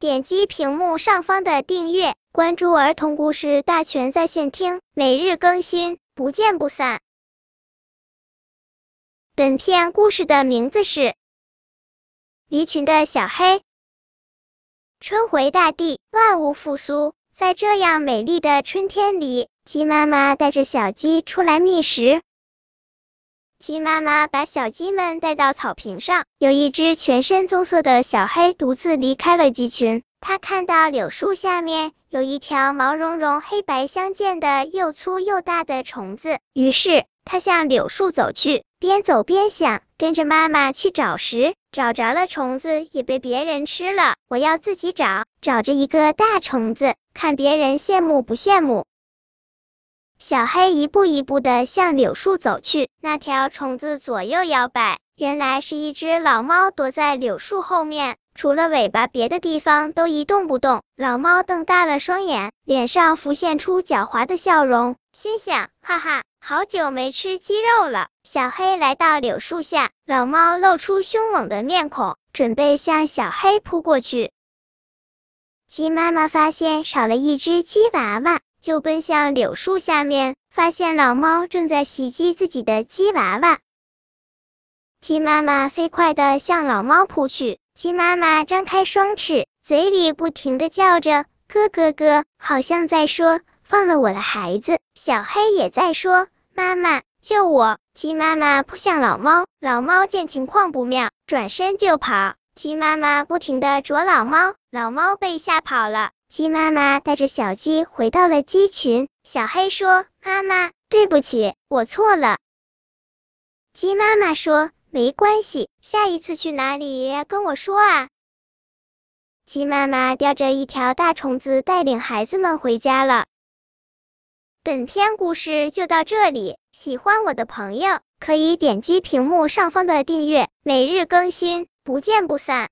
点击屏幕上方的订阅，关注儿童故事大全在线听，每日更新，不见不散。本片故事的名字是《离群的小黑》。春回大地，万物复苏，在这样美丽的春天里，鸡妈妈带着小鸡出来觅食。鸡妈妈把小鸡们带到草坪上，有一只全身棕色的小黑独自离开了鸡群。它看到柳树下面有一条毛茸茸、黑白相间的又粗又大的虫子，于是它向柳树走去，边走边想：跟着妈妈去找食，找着了虫子也被别人吃了，我要自己找，找着一个大虫子，看别人羡慕不羡慕。小黑一步一步的向柳树走去，那条虫子左右摇摆，原来是一只老猫躲在柳树后面，除了尾巴，别的地方都一动不动。老猫瞪大了双眼，脸上浮现出狡猾的笑容，心想：哈哈，好久没吃鸡肉了。小黑来到柳树下，老猫露出凶猛的面孔，准备向小黑扑过去。鸡妈妈发现少了一只鸡娃娃。就奔向柳树下面，发现老猫正在袭击自己的鸡娃娃。鸡妈妈飞快的向老猫扑去，鸡妈妈张开双翅，嘴里不停的叫着咯咯咯，好像在说放了我的孩子。小黑也在说妈妈救我。鸡妈妈扑向老猫，老猫见情况不妙，转身就跑。鸡妈妈不停的啄老猫，老猫被吓跑了。鸡妈妈带着小鸡回到了鸡群。小黑说：“妈妈，对不起，我错了。”鸡妈妈说：“没关系，下一次去哪里跟我说啊。”鸡妈妈叼着一条大虫子，带领孩子们回家了。本篇故事就到这里，喜欢我的朋友可以点击屏幕上方的订阅，每日更新，不见不散。